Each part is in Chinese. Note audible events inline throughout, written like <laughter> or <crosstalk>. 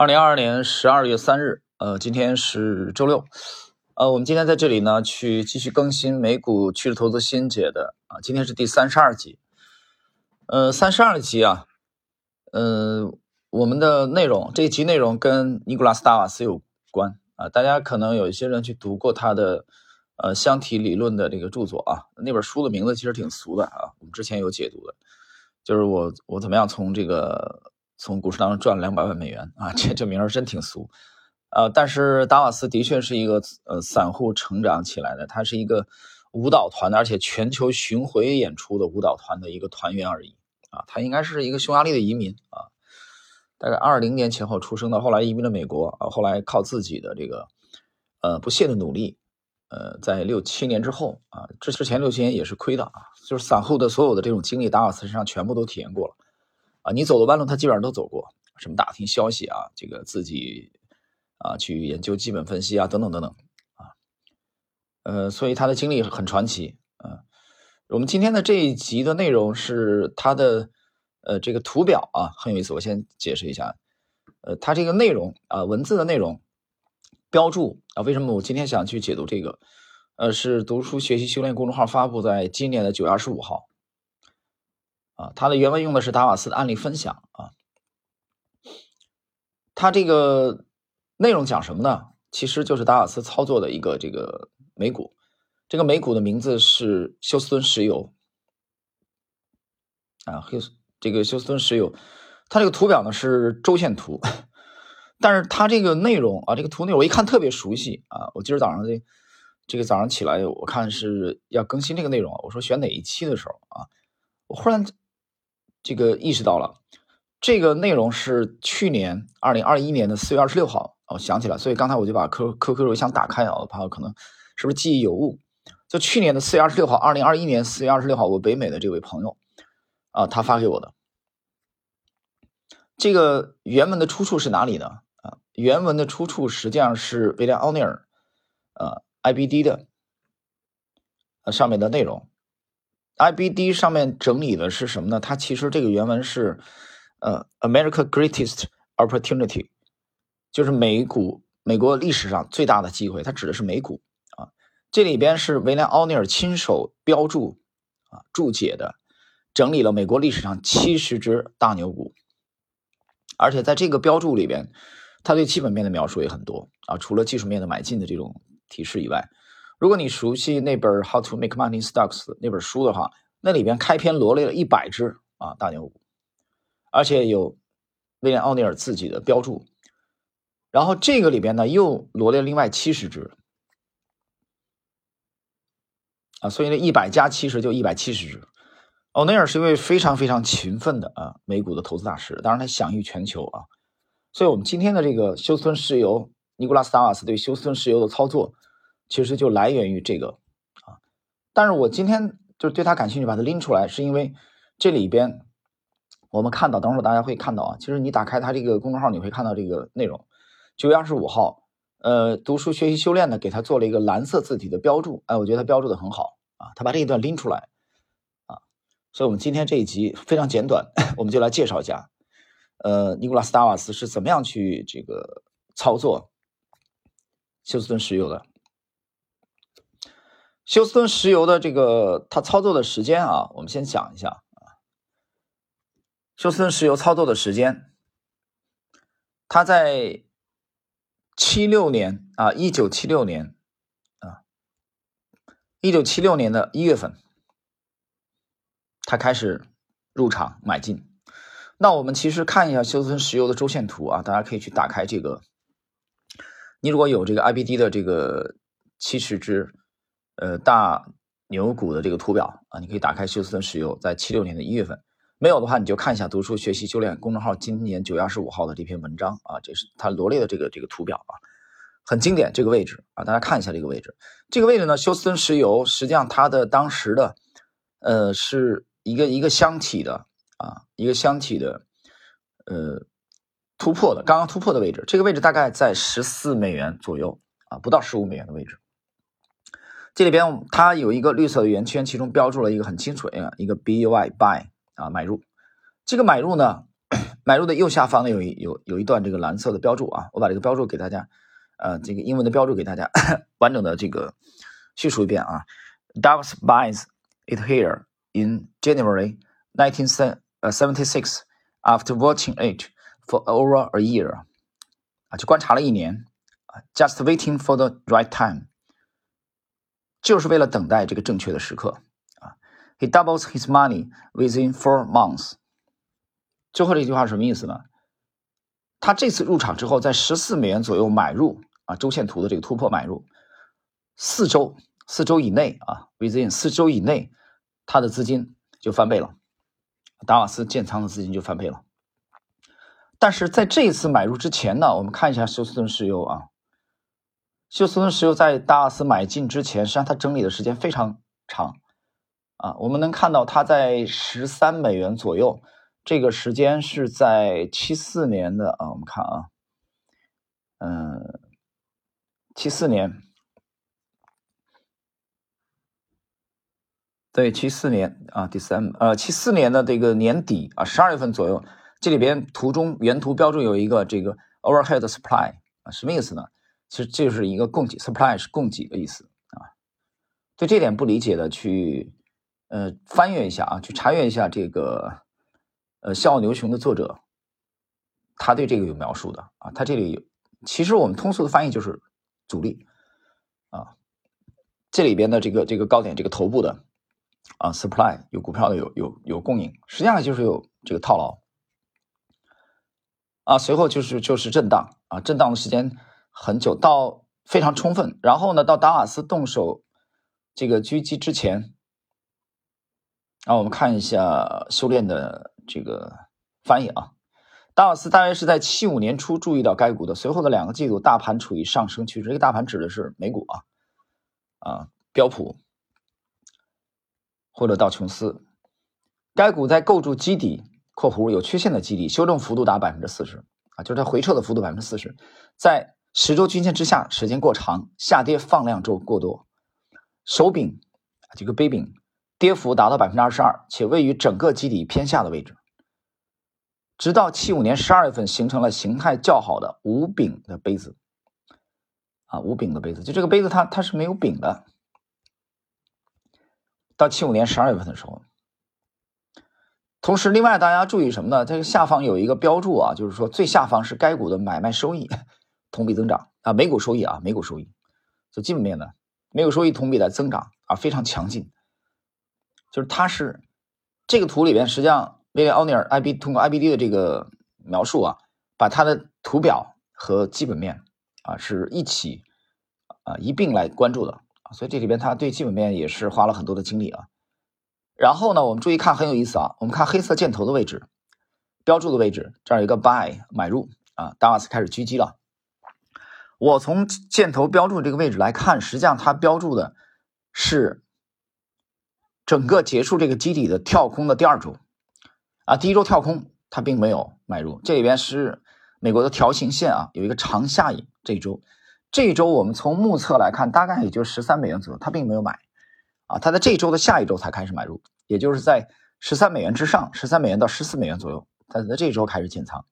二零二二年十二月三日，呃，今天是周六，呃，我们今天在这里呢，去继续更新美股趋势投资新解的啊，今天是第三十二集，呃，三十二集啊，呃，我们的内容这一集内容跟尼古拉斯达瓦斯有关啊，大家可能有一些人去读过他的呃箱体理论的这个著作啊，那本书的名字其实挺俗的啊，我们之前有解读的，就是我我怎么样从这个。从股市当中赚了两百万美元啊，<laughs> 这这名儿真挺俗，呃，但是达瓦斯的确是一个呃散户成长起来的，他是一个舞蹈团的，而且全球巡回演出的舞蹈团的一个团员而已啊，他应该是一个匈牙利的移民啊，大概二零年前后出生的，后来移民了美国啊，后来靠自己的这个呃不懈的努力，呃，在六七年之后啊，之之前六七年也是亏的啊，就是散户的所有的这种经历，达瓦斯身上全部都体验过了。啊，你走的弯路，他基本上都走过。什么打听消息啊，这个自己啊去研究基本分析啊，等等等等啊。呃，所以他的经历很传奇。嗯，我们今天的这一集的内容是他的呃这个图表啊，很有意思。我先解释一下，呃，他这个内容啊，文字的内容标注啊，为什么我今天想去解读这个？呃，是读书学习修炼公众号发布在今年的九月二十五号。啊，它的原文用的是达瓦斯的案例分享啊。它这个内容讲什么呢？其实就是达瓦斯操作的一个这个美股，这个美股的名字是休斯敦石油啊，休这个休斯敦石油，它这个图表呢是周线图，<laughs> 但是它这个内容啊，这个图内容我一看特别熟悉啊。我今儿早上这这个早上起来，我看是要更新这个内容，我说选哪一期的时候啊，我忽然。这个意识到了，这个内容是去年二零二一年的四月二十六号，我想起来，所以刚才我就把 Q Q Q 邮箱打开啊，我怕可能是不是记忆有误。就去年的四月二十六号，二零二一年四月二十六号，我北美的这位朋友啊，他发给我的。这个原文的出处是哪里呢？啊，原文的出处实际上是威廉奥尼尔，呃，IBD 的呃上面的内容。IBD 上面整理的是什么呢？它其实这个原文是，呃，America Greatest Opportunity，就是美股美国历史上最大的机会，它指的是美股啊。这里边是威廉奥尼尔亲手标注啊注解的，整理了美国历史上七十只大牛股，而且在这个标注里边，他对基本面的描述也很多啊，除了技术面的买进的这种提示以外。如果你熟悉那本《How to Make Money Stocks》那本书的话，那里边开篇罗列了一百只啊大牛股，而且有威廉奥尼尔自己的标注，然后这个里边呢又罗列另外七十只啊，所以呢一百加七十就一百七十只。奥尼尔是一位非常非常勤奋的啊美股的投资大师，当然他享誉全球啊。所以我们今天的这个休斯顿石油，尼古拉斯达瓦斯对休斯顿石油的操作。其实就来源于这个啊，但是我今天就对他感兴趣，把它拎出来，是因为这里边我们看到，等会儿大家会看到啊，其实你打开他这个公众号，你会看到这个内容。九月二十五号，呃，读书学习修炼呢，给他做了一个蓝色字体的标注，哎，我觉得他标注的很好啊，他把这一段拎出来啊，所以我们今天这一集非常简短，<laughs> 我们就来介绍一下，呃，尼古拉斯达瓦斯是怎么样去这个操作休斯顿石油的。休斯敦石油的这个它操作的时间啊，我们先讲一下啊。休斯顿石油操作的时间，他在七六年啊，一九七六年啊，一九七六年的一月份，他开始入场买进。那我们其实看一下休斯敦石油的周线图啊，大家可以去打开这个。你如果有这个 IBD 的这个七十只。呃，大牛股的这个图表啊，你可以打开休斯顿石油在七六年的一月份，没有的话你就看一下读书学习修炼公众号今年九月二十五号的这篇文章啊，这是它罗列的这个这个图表啊，很经典这个位置啊，大家看一下这个位置，这个位置呢，休斯顿石油实际上它的当时的呃是一个一个箱体的啊，一个箱体的呃突破的，刚刚突破的位置，这个位置大概在十四美元左右啊，不到十五美元的位置。这里边它有一个绿色的圆圈，其中标注了一个很清楚的一个 buy buy 啊买入。这个买入呢，<coughs> 买入的右下方呢有一有有一段这个蓝色的标注啊，我把这个标注给大家，呃，这个英文的标注给大家 <coughs> 完整的这个叙述一遍啊。Doves buys it here in January 1976 after watching it for over a year 啊，就观察了一年，just waiting for the right time，就是为了等待这个正确的时刻啊。He doubles his money within four months。最后这句话什么意思呢？他这次入场之后，在十四美元左右买入啊，周线图的这个突破买入，四周四周以内啊，within 四周以内，他的资金就翻倍了，达瓦斯建仓的资金就翻倍了。但是在这一次买入之前呢，我们看一下休斯顿石油啊，休斯顿石油在达瓦斯买进之前，实际上它整理的时间非常长啊，我们能看到它在十三美元左右。这个时间是在七四年的啊，我们看啊，嗯，七四年，对，七四年啊，第三呃，七四年的这个年底啊，十二月份左右，这里边图中原图标注有一个这个 overhead supply 啊，什么意思呢？其实这就是一个供给 supply 是供给的意思啊。对这点不理解的，去呃翻阅一下啊，去查阅一下这个。呃，《笑傲牛熊》的作者，他对这个有描述的啊。他这里其实我们通俗的翻译就是阻力啊。这里边的这个这个高点，这个头部的啊，supply 有股票的有有有供应，实际上就是有这个套牢啊。随后就是就是震荡啊，震荡的时间很久，到非常充分。然后呢，到达瓦斯动手这个狙击之前，然后，我们看一下修炼的。这个翻译啊，达瓦斯大约是在七五年初注意到该股的，随后的两个季度大盘处于上升趋势。这个大盘指的是美股啊，啊标普或者道琼斯。该股在构筑基底（括弧有缺陷的基底），修正幅度达百分之四十啊，就是它回撤的幅度百分之四十，在十周均线之下时间过长，下跌放量周过多，手柄这个杯柄跌幅达到百分之二十二，且位于整个基底偏下的位置。直到七五年十二月份，形成了形态较好的无柄的杯子，啊，无柄的杯子，就这个杯子它它是没有柄的。到七五年十二月份的时候，同时另外大家注意什么呢？这个下方有一个标注啊，就是说最下方是该股的买卖收益同比增长啊，每股收益啊，每股收益，就基本面呢每股收益同比的增长啊，非常强劲。就是它是这个图里边实际上。威廉奥尼尔 IB 通过 IBD 的这个描述啊，把它的图表和基本面啊是一起啊一并来关注的啊，所以这里边他对基本面也是花了很多的精力啊。然后呢，我们注意看很有意思啊，我们看黑色箭头的位置，标注的位置，这儿有一个 Buy 买入啊，达瓦斯开始狙击了。我从箭头标注这个位置来看，实际上它标注的是整个结束这个基底的跳空的第二周。啊，第一周跳空，它并没有买入。这里边是美国的条形线啊，有一个长下影。这一周，这一周我们从目测来看，大概也就十三美元左右，它并没有买。啊，它在这一周的下一周才开始买入，也就是在十三美元之上，十三美元到十四美元左右，它在这周开始建仓，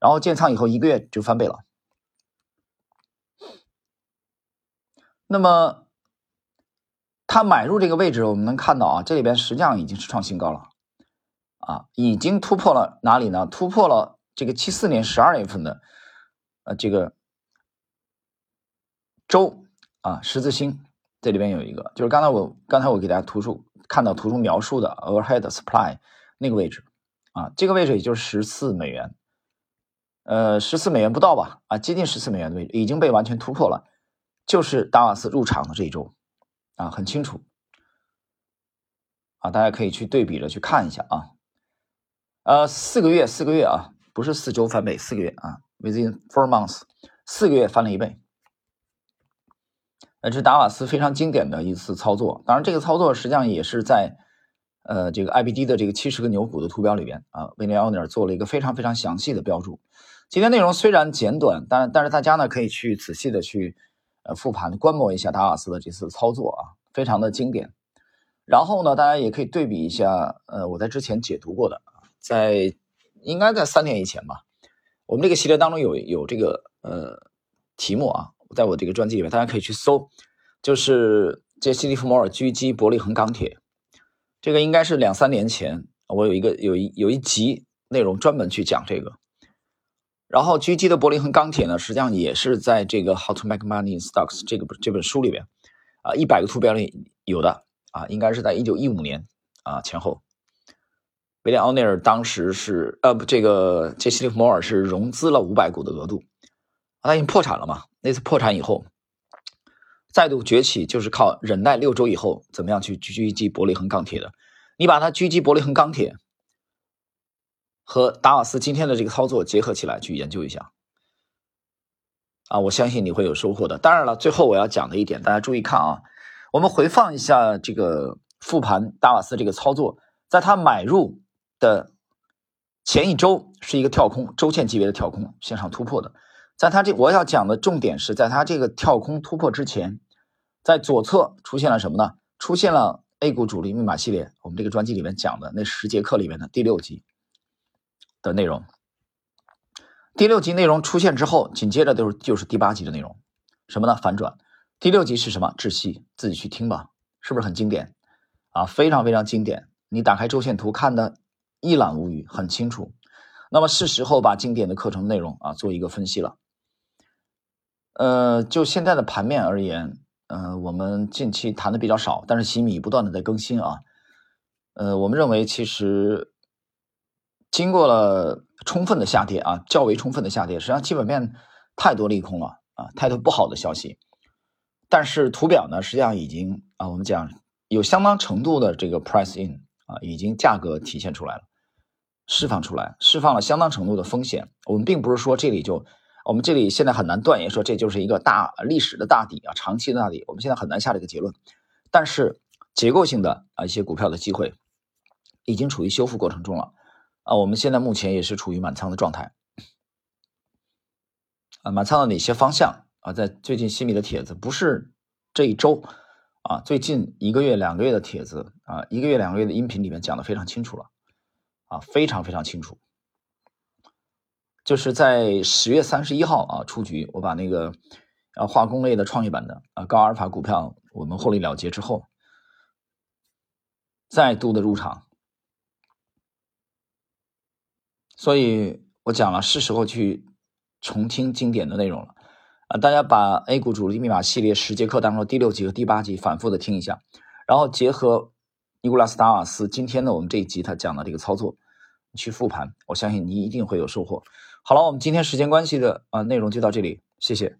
然后建仓以后一个月就翻倍了。那么，它买入这个位置，我们能看到啊，这里边实际上已经是创新高了。啊，已经突破了哪里呢？突破了这个七四年十二月份的，呃，这个周啊十字星，这里边有一个，就是刚才我刚才我给大家图出看到图中描述的 overhead supply 那个位置啊，这个位置也就是十四美元，呃，十四美元不到吧？啊，接近十四美元的位置已经被完全突破了，就是达瓦斯入场的这一周啊，很清楚啊，大家可以去对比着去看一下啊。呃，四个月，四个月啊，不是四周翻倍，四个月啊，within four months，四个月翻了一倍。呃，这是达瓦斯非常经典的一次操作。当然，这个操作实际上也是在呃这个 IBD 的这个七十个牛股的图标里边啊，威廉奥尼尔做了一个非常非常详细的标注。今天内容虽然简短，但但是大家呢可以去仔细的去呃复盘观摩一下达瓦斯的这次操作啊，非常的经典。然后呢，大家也可以对比一下呃我在之前解读过的。在应该在三年以前吧。我们这个系列当中有有这个呃题目啊，在我这个专辑里面，大家可以去搜，就是杰西·利弗摩尔狙击伯利恒钢铁，这个应该是两三年前我有一个有一有一集内容专门去讲这个。然后狙击的伯利恒钢铁呢，实际上也是在这个《How to Make Money in Stocks》这个这本书里边啊，一百个图标里有的啊，应该是在一九一五年啊前后。威廉·奥尼尔当时是呃不，这个杰西·利弗摩尔是融资了五百股的额度，他已经破产了嘛？那次破产以后，再度崛起就是靠忍耐六周以后怎么样去狙击伯利恒钢铁的。你把它狙击伯利恒钢铁和达瓦斯今天的这个操作结合起来去研究一下，啊，我相信你会有收获的。当然了，最后我要讲的一点，大家注意看啊，我们回放一下这个复盘达瓦斯这个操作，在他买入。的前一周是一个跳空，周线级别的跳空向上突破的，在他这我要讲的重点是在他这个跳空突破之前，在左侧出现了什么呢？出现了 A 股主力密码系列，我们这个专辑里面讲的那十节课里面的第六集的内容。第六集内容出现之后，紧接着就是就是第八集的内容，什么呢？反转。第六集是什么？窒息，自己去听吧，是不是很经典啊？非常非常经典。你打开周线图看的。一览无余，很清楚。那么是时候把经典的课程内容啊做一个分析了。呃，就现在的盘面而言，呃，我们近期谈的比较少，但是洗米不断的在更新啊。呃，我们认为其实经过了充分的下跌啊，较为充分的下跌，实际上基本面太多利空了啊，太多不好的消息。但是图表呢，实际上已经啊，我们讲有相当程度的这个 price in 啊，已经价格体现出来了。释放出来，释放了相当程度的风险。我们并不是说这里就，我们这里现在很难断言说这就是一个大历史的大底啊，长期的大底。我们现在很难下这个结论。但是结构性的啊一些股票的机会，已经处于修复过程中了啊。我们现在目前也是处于满仓的状态啊。满仓的哪些方向啊？在最近新米的帖子，不是这一周啊，最近一个月、两个月的帖子啊，一个月、两个月的音频里面讲的非常清楚了。啊，非常非常清楚，就是在十月三十一号啊出局，我把那个啊化工类的创业板的啊高阿尔法股票我们获利了结之后，再度的入场，所以我讲了是时候去重听经典的内容了啊！大家把 A 股主力密码系列十节课当中第六集和第八集反复的听一下，然后结合。尼古拉斯·达瓦斯今天的，我们这一集他讲的这个操作，去复盘，我相信你一定会有收获。好了，我们今天时间关系的啊内容就到这里，谢谢。